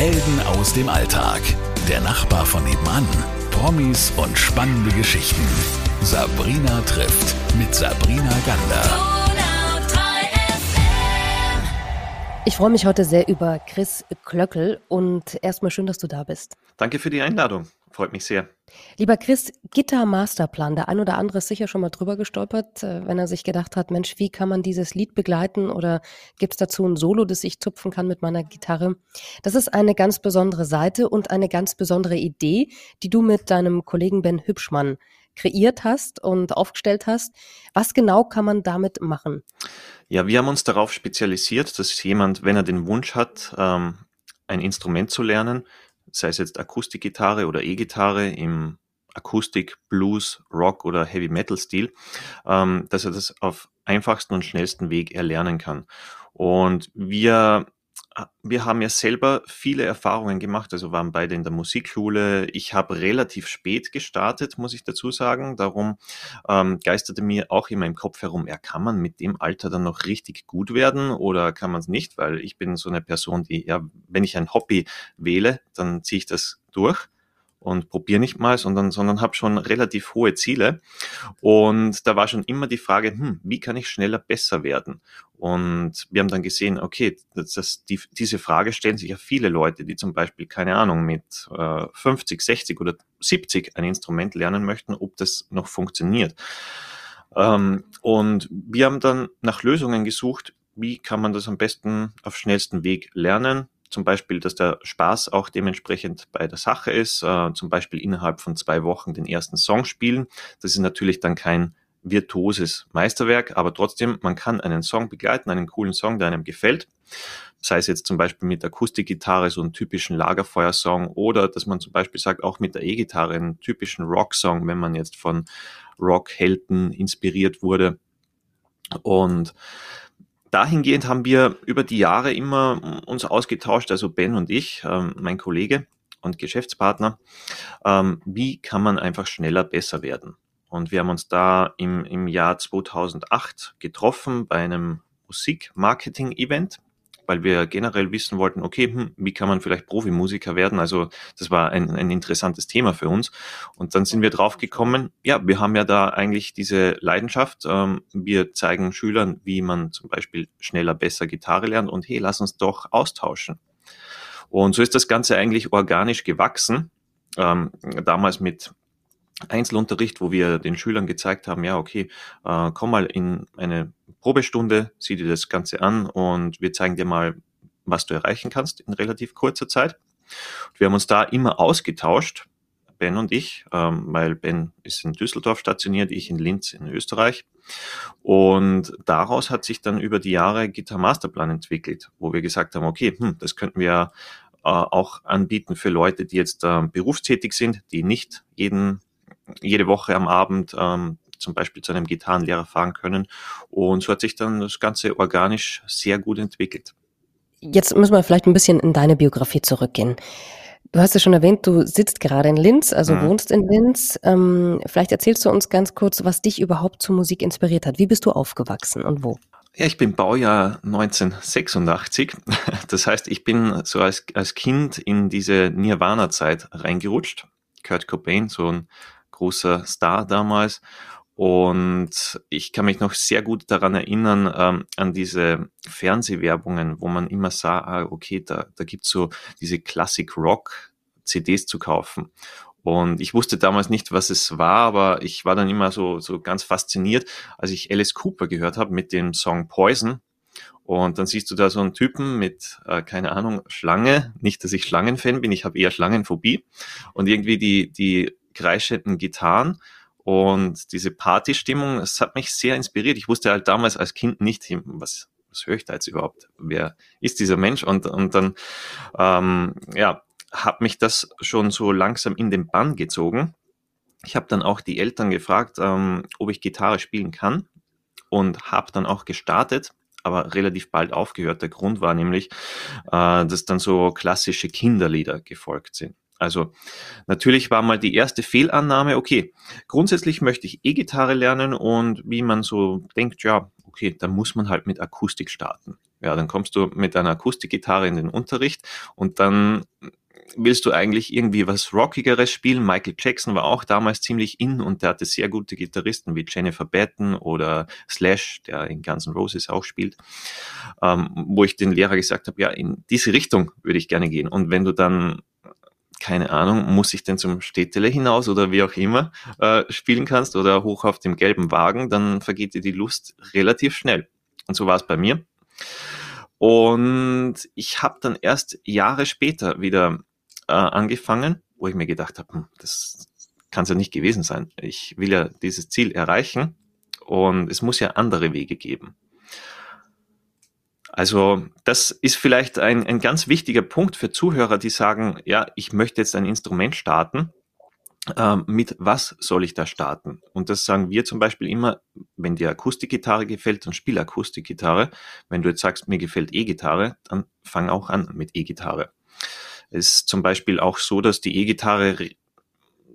Helden aus dem Alltag. Der Nachbar von nebenan. Promis und spannende Geschichten. Sabrina trifft mit Sabrina Gander. Ich freue mich heute sehr über Chris Klöckel und erstmal schön, dass du da bist. Danke für die Einladung. Freut mich sehr. Lieber Chris, Gitter Masterplan. Der ein oder andere ist sicher schon mal drüber gestolpert, äh, wenn er sich gedacht hat, Mensch, wie kann man dieses Lied begleiten oder gibt es dazu ein Solo, das ich zupfen kann mit meiner Gitarre? Das ist eine ganz besondere Seite und eine ganz besondere Idee, die du mit deinem Kollegen Ben Hübschmann kreiert hast und aufgestellt hast. Was genau kann man damit machen? Ja, wir haben uns darauf spezialisiert, dass jemand, wenn er den Wunsch hat, ähm, ein Instrument zu lernen, sei es jetzt Akustikgitarre oder E-Gitarre im Akustik, Blues, Rock oder Heavy Metal Stil, ähm, dass er das auf einfachsten und schnellsten Weg erlernen kann. Und wir wir haben ja selber viele Erfahrungen gemacht, also waren beide in der Musikschule. Ich habe relativ spät gestartet, muss ich dazu sagen. Darum ähm, geisterte mir auch immer im Kopf herum, ja, kann man mit dem Alter dann noch richtig gut werden oder kann man es nicht? Weil ich bin so eine Person, die, ja, wenn ich ein Hobby wähle, dann ziehe ich das durch und probiere nicht mal, sondern, sondern habe schon relativ hohe Ziele. Und da war schon immer die Frage, hm, wie kann ich schneller besser werden? Und wir haben dann gesehen, okay, das, das, die, diese Frage stellen sich ja viele Leute, die zum Beispiel, keine Ahnung, mit äh, 50, 60 oder 70 ein Instrument lernen möchten, ob das noch funktioniert. Ähm, und wir haben dann nach Lösungen gesucht, wie kann man das am besten auf schnellsten Weg lernen, zum Beispiel, dass der Spaß auch dementsprechend bei der Sache ist, äh, zum Beispiel innerhalb von zwei Wochen den ersten Song spielen. Das ist natürlich dann kein virtuoses Meisterwerk, aber trotzdem, man kann einen Song begleiten, einen coolen Song, der einem gefällt. Sei es jetzt zum Beispiel mit Akustikgitarre, so einen typischen Lagerfeuersong, oder dass man zum Beispiel sagt, auch mit der E-Gitarre einen typischen Rocksong, wenn man jetzt von Rockhelden inspiriert wurde. Und dahingehend haben wir über die Jahre immer uns ausgetauscht, also Ben und ich, ähm, mein Kollege und Geschäftspartner, ähm, wie kann man einfach schneller besser werden. Und wir haben uns da im, im Jahr 2008 getroffen bei einem Musikmarketing-Event weil wir generell wissen wollten, okay, hm, wie kann man vielleicht Profimusiker werden? Also das war ein, ein interessantes Thema für uns. Und dann sind wir drauf gekommen, ja, wir haben ja da eigentlich diese Leidenschaft. Ähm, wir zeigen Schülern, wie man zum Beispiel schneller, besser Gitarre lernt und hey, lass uns doch austauschen. Und so ist das Ganze eigentlich organisch gewachsen. Ähm, damals mit Einzelunterricht, wo wir den Schülern gezeigt haben, ja, okay, äh, komm mal in eine Probestunde, sieh dir das Ganze an und wir zeigen dir mal, was du erreichen kannst in relativ kurzer Zeit. Und wir haben uns da immer ausgetauscht, Ben und ich, ähm, weil Ben ist in Düsseldorf stationiert, ich in Linz in Österreich. Und daraus hat sich dann über die Jahre Gitar Masterplan entwickelt, wo wir gesagt haben, okay, hm, das könnten wir äh, auch anbieten für Leute, die jetzt äh, berufstätig sind, die nicht jeden jede Woche am Abend ähm, zum Beispiel zu einem Gitarrenlehrer fahren können. Und so hat sich dann das Ganze organisch sehr gut entwickelt. Jetzt müssen wir vielleicht ein bisschen in deine Biografie zurückgehen. Du hast es schon erwähnt, du sitzt gerade in Linz, also mhm. wohnst in Linz. Ähm, vielleicht erzählst du uns ganz kurz, was dich überhaupt zur Musik inspiriert hat. Wie bist du aufgewachsen und wo? Ja, ich bin Baujahr 1986. Das heißt, ich bin so als, als Kind in diese Nirvana-Zeit reingerutscht. Kurt Cobain, so ein großer Star damals. Und ich kann mich noch sehr gut daran erinnern, ähm, an diese Fernsehwerbungen, wo man immer sah, ah, okay, da, da gibt's so diese Classic Rock CDs zu kaufen. Und ich wusste damals nicht, was es war, aber ich war dann immer so, so ganz fasziniert, als ich Alice Cooper gehört habe mit dem Song Poison. Und dann siehst du da so einen Typen mit, äh, keine Ahnung, Schlange. Nicht, dass ich Schlangenfan bin, ich habe eher Schlangenphobie. Und irgendwie die, die kreischenden Gitarren und diese Partystimmung, das hat mich sehr inspiriert. Ich wusste halt damals als Kind nicht, was, was höre ich da jetzt überhaupt? Wer ist dieser Mensch? Und, und dann, ähm, ja, hat mich das schon so langsam in den Bann gezogen. Ich habe dann auch die Eltern gefragt, ähm, ob ich Gitarre spielen kann und habe dann auch gestartet, aber relativ bald aufgehört. Der Grund war nämlich, äh, dass dann so klassische Kinderlieder gefolgt sind. Also natürlich war mal die erste Fehlannahme, okay, grundsätzlich möchte ich E-Gitarre lernen und wie man so denkt, ja, okay, dann muss man halt mit Akustik starten. Ja, dann kommst du mit deiner Akustikgitarre in den Unterricht und dann willst du eigentlich irgendwie was Rockigeres spielen. Michael Jackson war auch damals ziemlich in und der hatte sehr gute Gitarristen wie Jennifer Batten oder Slash, der in Guns N' Roses auch spielt, ähm, wo ich den Lehrer gesagt habe, ja, in diese Richtung würde ich gerne gehen. Und wenn du dann keine Ahnung, muss ich denn zum Städtele hinaus oder wie auch immer äh, spielen kannst oder hoch auf dem gelben Wagen, dann vergeht dir die Lust relativ schnell. Und so war es bei mir. Und ich habe dann erst Jahre später wieder äh, angefangen, wo ich mir gedacht habe, hm, das kann es ja nicht gewesen sein. Ich will ja dieses Ziel erreichen und es muss ja andere Wege geben. Also das ist vielleicht ein, ein ganz wichtiger Punkt für Zuhörer, die sagen, ja, ich möchte jetzt ein Instrument starten. Ähm, mit was soll ich da starten? Und das sagen wir zum Beispiel immer, wenn dir Akustikgitarre gefällt, dann spiel Akustikgitarre. Wenn du jetzt sagst, mir gefällt E-Gitarre, dann fang auch an mit E-Gitarre. Es ist zum Beispiel auch so, dass die E-Gitarre re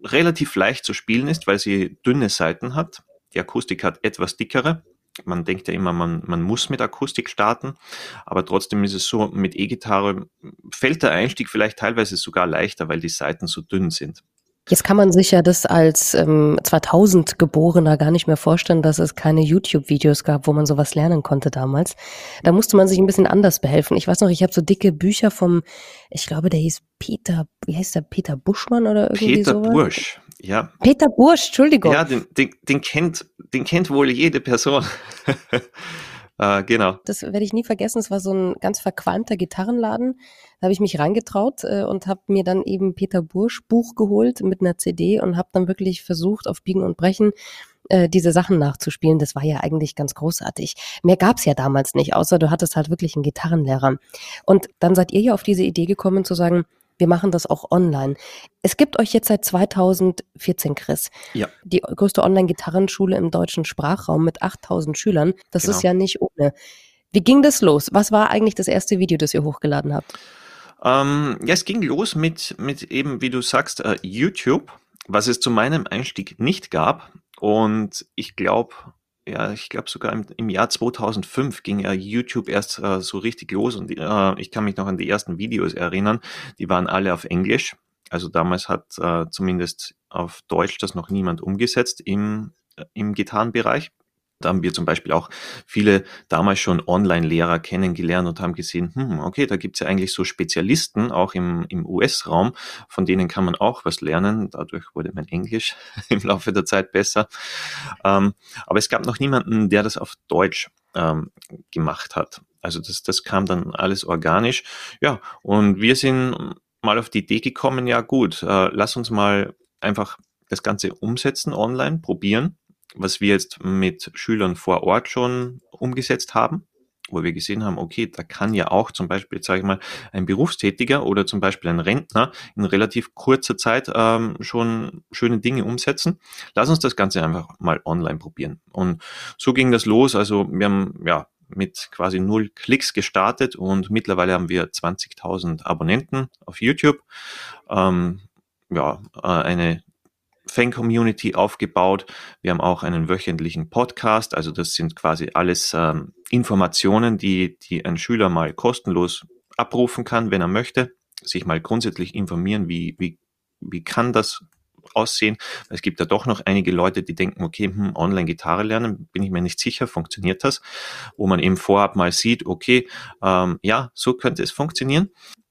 relativ leicht zu spielen ist, weil sie dünne Seiten hat. Die Akustik hat etwas dickere. Man denkt ja immer, man, man muss mit Akustik starten, aber trotzdem ist es so, mit E-Gitarre fällt der Einstieg vielleicht teilweise sogar leichter, weil die Seiten so dünn sind. Jetzt kann man sich ja das als ähm, 2000 Geborener gar nicht mehr vorstellen, dass es keine YouTube-Videos gab, wo man sowas lernen konnte damals. Da musste man sich ein bisschen anders behelfen. Ich weiß noch, ich habe so dicke Bücher vom, ich glaube, der hieß Peter, wie heißt der, Peter Buschmann oder irgendwie Peter sowas? Bursch, ja. Peter Bursch, Entschuldigung. Ja, den, den, den, kennt, den kennt wohl jede Person. Äh, genau. Das werde ich nie vergessen. Es war so ein ganz verqualmter Gitarrenladen. Da habe ich mich reingetraut äh, und habe mir dann eben Peter Bursch Buch geholt mit einer CD und habe dann wirklich versucht, auf Biegen und Brechen äh, diese Sachen nachzuspielen. Das war ja eigentlich ganz großartig. Mehr gab's ja damals nicht, außer du hattest halt wirklich einen Gitarrenlehrer. Und dann seid ihr ja auf diese Idee gekommen zu sagen, wir machen das auch online. Es gibt euch jetzt seit 2014, Chris. Ja. Die größte Online-Gitarrenschule im deutschen Sprachraum mit 8000 Schülern. Das Genau. ist ja nicht ohne. Wie ging das los? Was war eigentlich das erste Video, das ihr hochgeladen habt? Ähm, ja, es ging los mit, mit eben, wie du sagst, äh, YouTube, was es zu meinem Einstieg nicht gab. Und ich glaube, ja, ich glaube sogar im, im Jahr 2005 ging ja YouTube erst äh, so richtig los und äh, ich kann mich noch an die ersten Videos erinnern. Die waren alle auf Englisch. Also damals hat äh, zumindest auf Deutsch das noch niemand umgesetzt im, äh, im Gitarrenbereich. Da haben wir zum Beispiel auch viele damals schon Online-Lehrer kennengelernt und haben gesehen, hm, okay, da gibt's ja eigentlich so Spezialisten, auch im, im US-Raum, von denen kann man auch was lernen. Dadurch wurde mein Englisch im Laufe der Zeit besser. Ähm, aber es gab noch niemanden, der das auf Deutsch ähm, gemacht hat. Also das, das kam dann alles organisch. Ja, und wir sind mal auf die Idee gekommen, ja gut, äh, lass uns mal einfach das Ganze umsetzen online, probieren was wir jetzt mit Schülern vor Ort schon umgesetzt haben, wo wir gesehen haben, okay, da kann ja auch zum Beispiel, sage ich mal, ein Berufstätiger oder zum Beispiel ein Rentner in relativ kurzer Zeit ähm, schon schöne Dinge umsetzen. Lass uns das Ganze einfach mal online probieren. Und so ging das los. Also wir haben ja mit quasi null Klicks gestartet und mittlerweile haben wir 20.000 Abonnenten auf YouTube. Ähm, ja, äh, eine Fan-Community aufgebaut. Wir haben auch einen wöchentlichen Podcast. Also das sind quasi alles ähm, Informationen, die, die ein Schüler mal kostenlos abrufen kann, wenn er möchte. Sich mal grundsätzlich informieren, wie, wie, wie kann das aussehen. Es gibt ja doch noch einige Leute, die denken, okay, hm, Online-Gitarre lernen, bin ich mir nicht sicher, funktioniert das? Wo man eben vorab mal sieht, okay, ähm, ja, so könnte es funktionieren.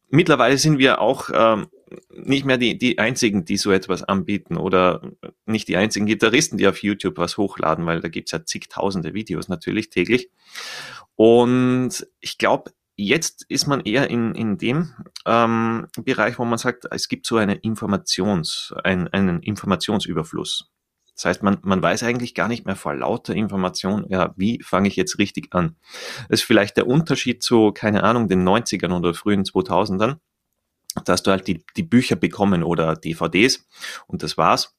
Mittlerweile sind wir auch ähm, nicht mehr die, die einzigen, die so etwas anbieten oder nicht die einzigen Gitarristen, die auf YouTube was hochladen, weil da gibt's ja zigtausende Videos natürlich täglich. Und ich glaube, jetzt ist man eher in, in dem ähm, Bereich, wo man sagt, es gibt so eine Informations, ein, einen Informationsüberfluss. Das heißt, man, man weiß eigentlich gar nicht mehr vor lauter Information, ja, wie fange ich jetzt richtig an? Das ist vielleicht der Unterschied zu, keine Ahnung, den 90ern oder frühen 2000ern. Da du halt die, die Bücher bekommen oder DVDs und das war's.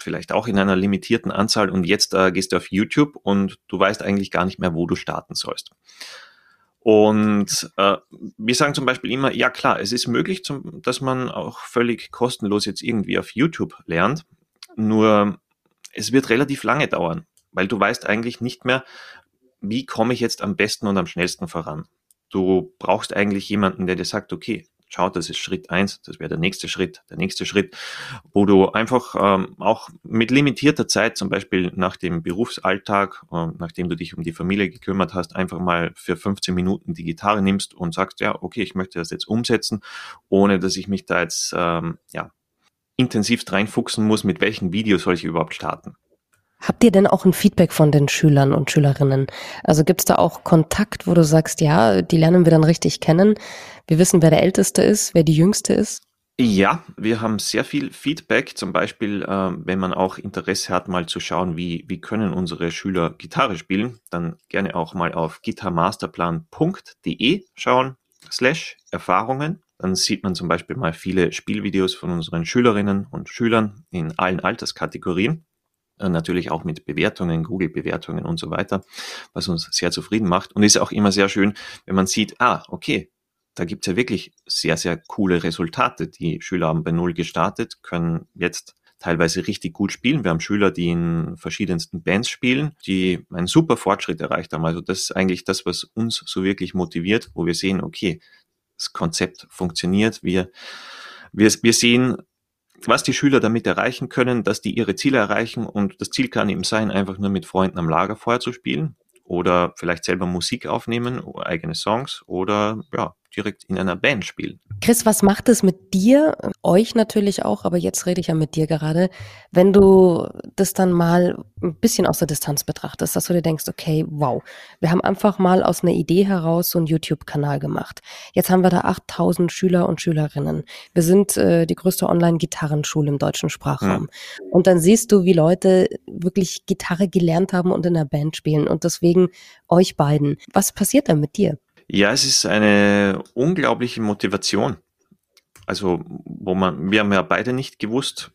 Vielleicht auch in einer limitierten Anzahl und jetzt äh, gehst du auf YouTube und du weißt eigentlich gar nicht mehr, wo du starten sollst. Und äh, wir sagen zum Beispiel immer, ja klar, es ist möglich, zum, dass man auch völlig kostenlos jetzt irgendwie auf YouTube lernt. Nur es wird relativ lange dauern, weil du weißt eigentlich nicht mehr, wie komme ich jetzt am besten und am schnellsten voran. Du brauchst eigentlich jemanden, der dir sagt, okay, schau, das ist Schritt eins, das wäre der nächste Schritt, der nächste Schritt, wo du einfach ähm, auch mit limitierter Zeit, zum Beispiel nach dem Berufsalltag, äh, nachdem du dich um die Familie gekümmert hast, einfach mal für 15 Minuten die Gitarre nimmst und sagst, ja, okay, ich möchte das jetzt umsetzen, ohne dass ich mich da jetzt ähm, ja, intensiv reinfuchsen muss, mit welchen Videos soll ich überhaupt starten. Habt ihr denn auch ein Feedback von den Schülern und Schülerinnen? Also gibt's da auch Kontakt, wo du sagst, ja, die lernen wir dann richtig kennen. Wir wissen, wer der Älteste ist, wer die Jüngste ist? Ja, wir haben sehr viel Feedback, zum Beispiel, äh, wenn man auch Interesse hat, mal zu schauen, wie, wie können unsere Schüler Gitarre spielen, dann gerne auch mal auf gitarmasterplan.de schauen, slash Erfahrungen. Dann sieht man zum Beispiel mal viele Spielvideos von unseren Schülerinnen und Schülern in allen Alterskategorien. Äh, natürlich auch mit Bewertungen, Google-Bewertungen und so weiter, was uns sehr zufrieden macht. Und ist auch immer sehr schön, wenn man sieht, ah, okay, da gibt's ja wirklich sehr, sehr coole Resultate. Die Schüler haben bei Null gestartet, können jetzt teilweise richtig gut spielen. Wir haben Schüler, die in verschiedensten Bands spielen, die einen super Fortschritt erreicht haben. Also das ist eigentlich das, was uns so wirklich motiviert, wo wir sehen, okay, das Konzept funktioniert. Wir, wir, wir sehen, was die Schüler damit erreichen können, dass die ihre Ziele erreichen und das Ziel kann eben sein, einfach nur mit Freunden am Lagerfeuer zu spielen oder vielleicht selber Musik aufnehmen, eigene Songs oder ja, direkt in einer Band spielen. Chris, was macht es mit dir, euch natürlich auch, aber jetzt rede ich ja mit dir gerade, wenn du das dann mal ein bisschen aus der Distanz betrachtest, dass du dir denkst, okay, wow, wir haben einfach mal aus einer Idee heraus so einen YouTube-Kanal gemacht. Jetzt haben wir da 8000 Schüler und Schülerinnen. Wir sind äh, die größte Online-Gitarrenschule im deutschen Sprachraum. Mhm. Und dann siehst du, wie Leute wirklich Gitarre gelernt haben und in der Band spielen und deswegen euch beiden. Was passiert dann mit dir? Ja, es ist eine unglaubliche Motivation. Also, wo man, wir haben ja beide nicht gewusst,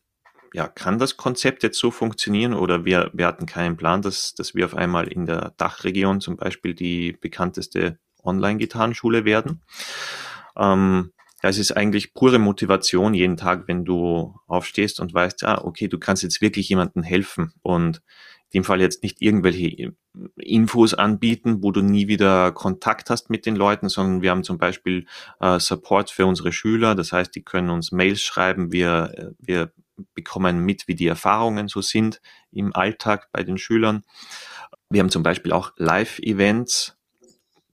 ja, kann das Konzept jetzt so funktionieren oder wir, wir hatten keinen Plan, dass, dass wir auf einmal in der Dachregion zum Beispiel die bekannteste Online-Gitarrenschule werden. Ähm, ja, es ist eigentlich pure Motivation jeden Tag, wenn du aufstehst und weißt, ah, okay, du kannst jetzt wirklich jemandem helfen und dem Fall jetzt nicht irgendwelche Infos anbieten, wo du nie wieder Kontakt hast mit den Leuten, sondern wir haben zum Beispiel äh, Support für unsere Schüler. Das heißt, die können uns Mails schreiben. Wir, äh, wir bekommen mit, wie die Erfahrungen so sind im Alltag bei den Schülern. Wir haben zum Beispiel auch Live-Events,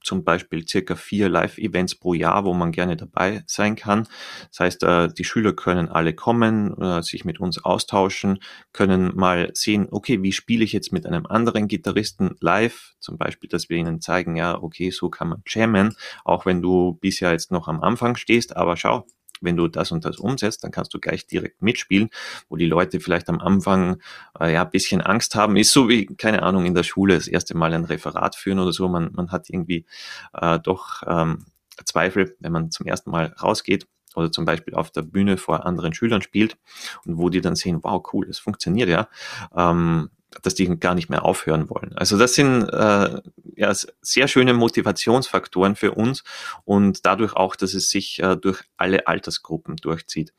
zum Beispiel circa vier Live-Events pro Jahr, wo man gerne dabei sein kann. Das heißt, äh, die Schüler können alle kommen, äh, sich mit uns austauschen, können mal sehen, okay, wie spiele ich jetzt mit einem anderen Gitarristen live? Zum Beispiel, dass wir ihnen zeigen, ja, okay, so kann man jammen, auch wenn du bisher jetzt noch am Anfang stehst, aber schau, wenn du das und das umsetzt, dann kannst du gleich direkt mitspielen, wo die Leute vielleicht am Anfang äh, ja ein bisschen Angst haben, ist so wie, keine Ahnung, in der Schule das erste Mal ein Referat führen oder so. Man, man hat irgendwie äh, doch ähm, Zweifel, wenn man zum ersten Mal rausgeht oder zum Beispiel auf der Bühne vor anderen Schülern spielt und wo die dann sehen, wow, cool, das funktioniert ja. Ähm, dass die gar nicht mehr aufhören wollen. Also das sind äh, ja, sehr schöne Motivationsfaktoren für uns und dadurch auch, dass es sich äh, durch alle Altersgruppen durchzieht.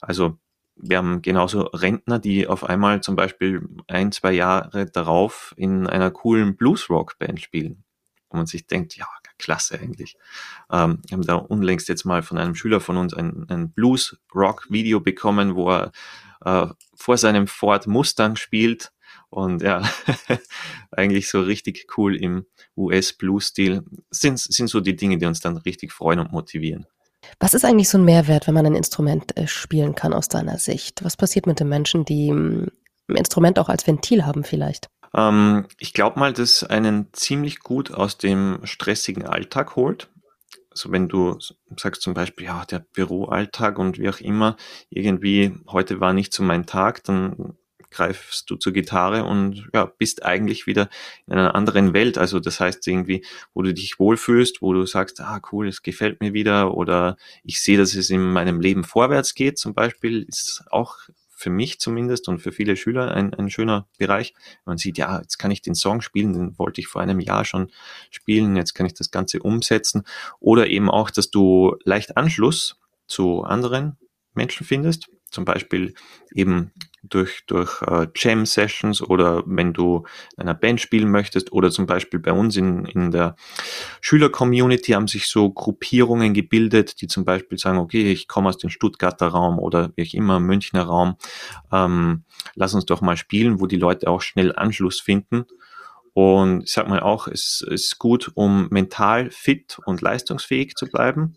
Also wir haben genauso Rentner, die auf einmal zum Beispiel ein, zwei Jahre darauf in einer coolen Blues-Rock-Band spielen. Und man sich denkt, ja, klasse eigentlich. Ähm, wir haben da unlängst jetzt mal von einem Schüler von uns ein, ein Blues-Rock-Video bekommen, wo er äh, vor seinem Ford Mustang spielt und ja, eigentlich so richtig cool im US-Blues-Stil. Sind, sind so die Dinge, die uns dann richtig freuen und motivieren. Was ist eigentlich so ein Mehrwert, wenn man ein Instrument äh, spielen kann aus deiner Sicht? Was passiert mit den Menschen, die hm, ein Instrument auch als Ventil haben vielleicht? Ähm, ich glaube mal, dass einen ziemlich gut aus dem stressigen Alltag holt. Also wenn du sagst zum Beispiel, ja, der Büroalltag und wie auch immer, irgendwie heute war nicht so mein Tag, dann greifst du zur Gitarre und ja, bist eigentlich wieder in einer anderen Welt. Also das heißt irgendwie, wo du dich wohlfühlst, wo du sagst, ah cool, es gefällt mir wieder oder ich sehe, dass es in meinem Leben vorwärts geht zum Beispiel, ist auch für mich zumindest und für viele Schüler ein, ein schöner Bereich. Man sieht, ja, jetzt kann ich den Song spielen, den wollte ich vor einem Jahr schon spielen, jetzt kann ich das Ganze umsetzen. Oder eben auch, dass du leicht Anschluss zu anderen Menschen findest. Zum Beispiel eben durch, durch äh, Jam-Sessions oder wenn du in einer Band spielen möchtest oder zum Beispiel bei uns in, in der Schüler-Community haben sich so Gruppierungen gebildet, die zum Beispiel sagen, okay, ich komme aus dem Stuttgarter Raum oder wie auch immer, Münchner Raum, ähm, lass uns doch mal spielen, wo die Leute auch schnell Anschluss finden. Und ich sag mal auch, es ist gut, um mental fit und leistungsfähig zu bleiben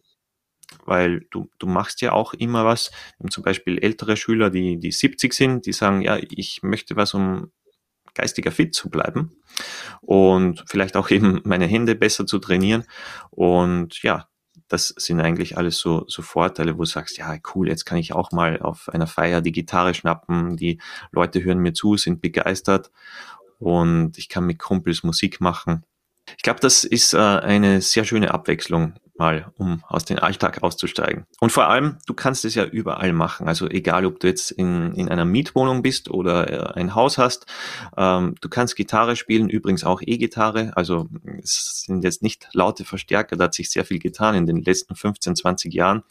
weil du, du machst ja auch immer was. Zum Beispiel ältere Schüler, die, die 70 sind, die sagen, ja, ich möchte was, um geistiger fit zu bleiben und vielleicht auch eben meine Hände besser zu trainieren. Und ja, das sind eigentlich alles so, so Vorteile, wo du sagst, ja, cool, jetzt kann ich auch mal auf einer Feier die Gitarre schnappen, die Leute hören mir zu, sind begeistert und ich kann mit Kumpels Musik machen. Ich glaube, das ist äh, eine sehr schöne Abwechslung mal, um aus dem Alltag auszusteigen. Und vor allem, du kannst es ja überall machen. Also egal, ob du jetzt in, in einer Mietwohnung bist oder äh, ein Haus hast, ähm, du kannst Gitarre spielen, übrigens auch E-Gitarre. Also es sind jetzt nicht laute Verstärker, da hat sich sehr viel getan in den letzten 15, 20 Jahren,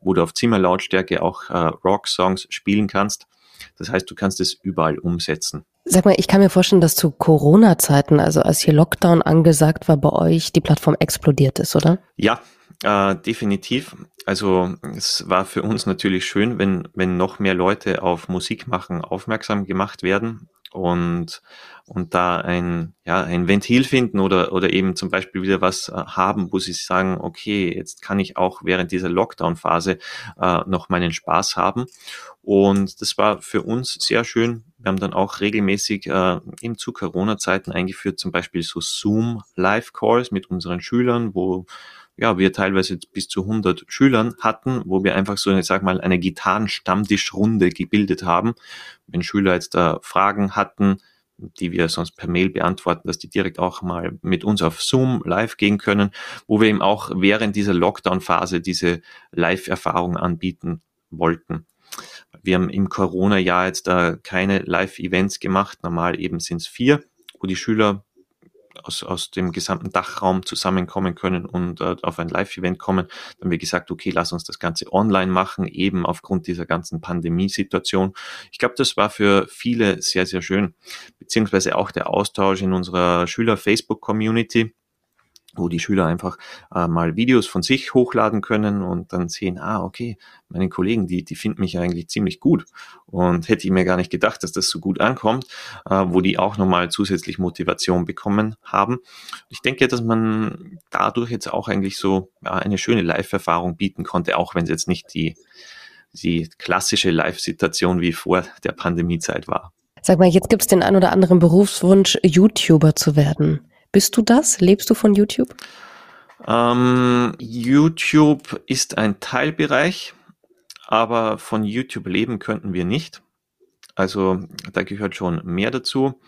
wo du auf Zimmerlautstärke auch äh, Rock-Songs spielen kannst. Das heißt, du kannst es überall umsetzen. Sag mal, ich kann mir vorstellen, dass zu Corona-Zeiten, also als hier Lockdown angesagt war, bei euch die Plattform explodiert ist, oder? Ja, äh, definitiv. Also es war für uns natürlich schön, wenn, wenn noch mehr Leute auf Musik machen aufmerksam gemacht werden und, und da ein, ja, ein Ventil finden oder, oder eben zum Beispiel wieder was äh, haben, wo sie sagen, okay, jetzt kann ich auch während dieser Lockdown-Phase äh, noch meinen Spaß haben. Und das war für uns sehr schön. Wir haben dann auch regelmäßig äh, eben zu Corona-Zeiten eingeführt, zum Beispiel so Zoom-Live-Calls mit unseren Schülern, wo ja, wir teilweise bis zu 100 Schülern hatten, wo wir einfach so, ich sag mal, eine Gitarrenstammtischrunde gebildet haben. Wenn Schüler jetzt da Fragen hatten, die wir sonst per Mail beantworten, dass die direkt auch mal mit uns auf Zoom live gehen können, wo wir eben auch während dieser Lockdown-Phase diese Live-Erfahrung anbieten wollten. Wir haben im Corona-Jahr jetzt da keine Live-Events gemacht. Normal eben sind es vier, wo die Schüler aus, aus dem gesamten Dachraum zusammenkommen können und äh, auf ein Live-Event kommen. Dann haben wir gesagt, okay, lass uns das Ganze online machen, eben aufgrund dieser ganzen Pandemiesituation. Ich glaube, das war für viele sehr, sehr schön, beziehungsweise auch der Austausch in unserer Schüler-Facebook-Community wo die Schüler einfach äh, mal Videos von sich hochladen können und dann sehen, ah, okay, meine Kollegen, die, die finden mich eigentlich ziemlich gut und hätte ich mir gar nicht gedacht, dass das so gut ankommt, äh, wo die auch nochmal zusätzlich Motivation bekommen haben. Ich denke, dass man dadurch jetzt auch eigentlich so ja, eine schöne Live-Erfahrung bieten konnte, auch wenn es jetzt nicht die, die klassische Live-Situation wie vor der Pandemiezeit war. Sag mal, jetzt gibt es den ein oder anderen Berufswunsch, YouTuber zu werden. Bist du das? Lebst du von YouTube? Ähm, YouTube ist ein Teilbereich, aber von YouTube leben könnten wir nicht. Also da gehört schon mehr dazu.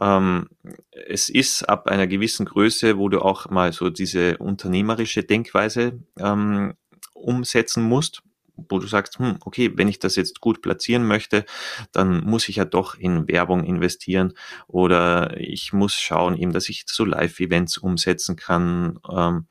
Ähm, es ist ab einer gewissen Größe, wo du auch mal so diese unternehmerische Denkweise ähm, umsetzen musst wo du sagst, hm, okay, wenn ich das jetzt gut platzieren möchte, dann muss ich ja doch in Werbung investieren oder ich muss schauen, eben, dass ich so Live-Events umsetzen kann. Ähm,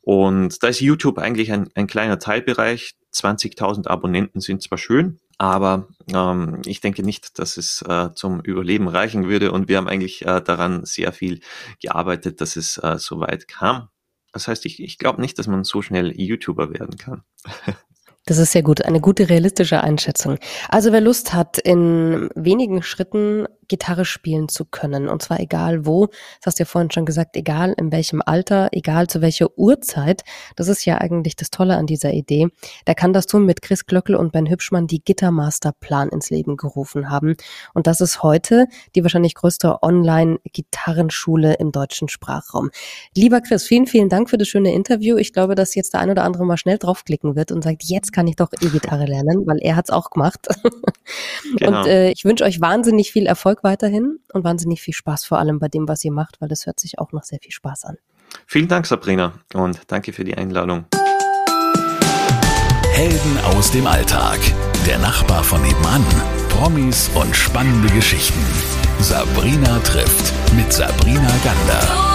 und da ist YouTube eigentlich ein, ein kleiner Teilbereich. 20.000 Abonnenten sind zwar schön, aber ähm, ich denke nicht, dass es äh, zum Überleben reichen würde. Und wir haben eigentlich äh, daran sehr viel gearbeitet, dass es äh, so weit kam. Das heißt, ich, ich glaube nicht, dass man so schnell YouTuber werden kann. Das ist sehr gut, eine gute realistische Einschätzung. Also wer Lust hat, in wenigen Schritten Gitarre spielen zu können. Und zwar egal wo, das hast du ja vorhin schon gesagt, egal in welchem Alter, egal zu welcher Uhrzeit. Das ist ja eigentlich das Tolle an dieser Idee. Der kann das tun mit Chris Glöckel und Ben Hübschmann, die Gittermasterplan ins Leben gerufen haben. Und das ist heute die wahrscheinlich größte Online-Gitarrenschule im deutschen Sprachraum. Lieber Chris, vielen, vielen Dank für das schöne Interview. Ich glaube, dass jetzt der ein oder andere mal schnell draufklicken wird und sagt, jetzt kann ich doch E-Gitarre lernen, weil er hat es auch gemacht. Genau. Und äh, ich wünsche euch wahnsinnig viel Erfolg weiterhin und wahnsinnig viel Spaß vor allem bei dem, was ihr macht, weil das hört sich auch noch sehr viel Spaß an. Vielen Dank, Sabrina, und danke für die Einladung. Helden aus dem Alltag. Der Nachbar von nebenan. Promis und spannende Geschichten. Sabrina trifft mit Sabrina Gander.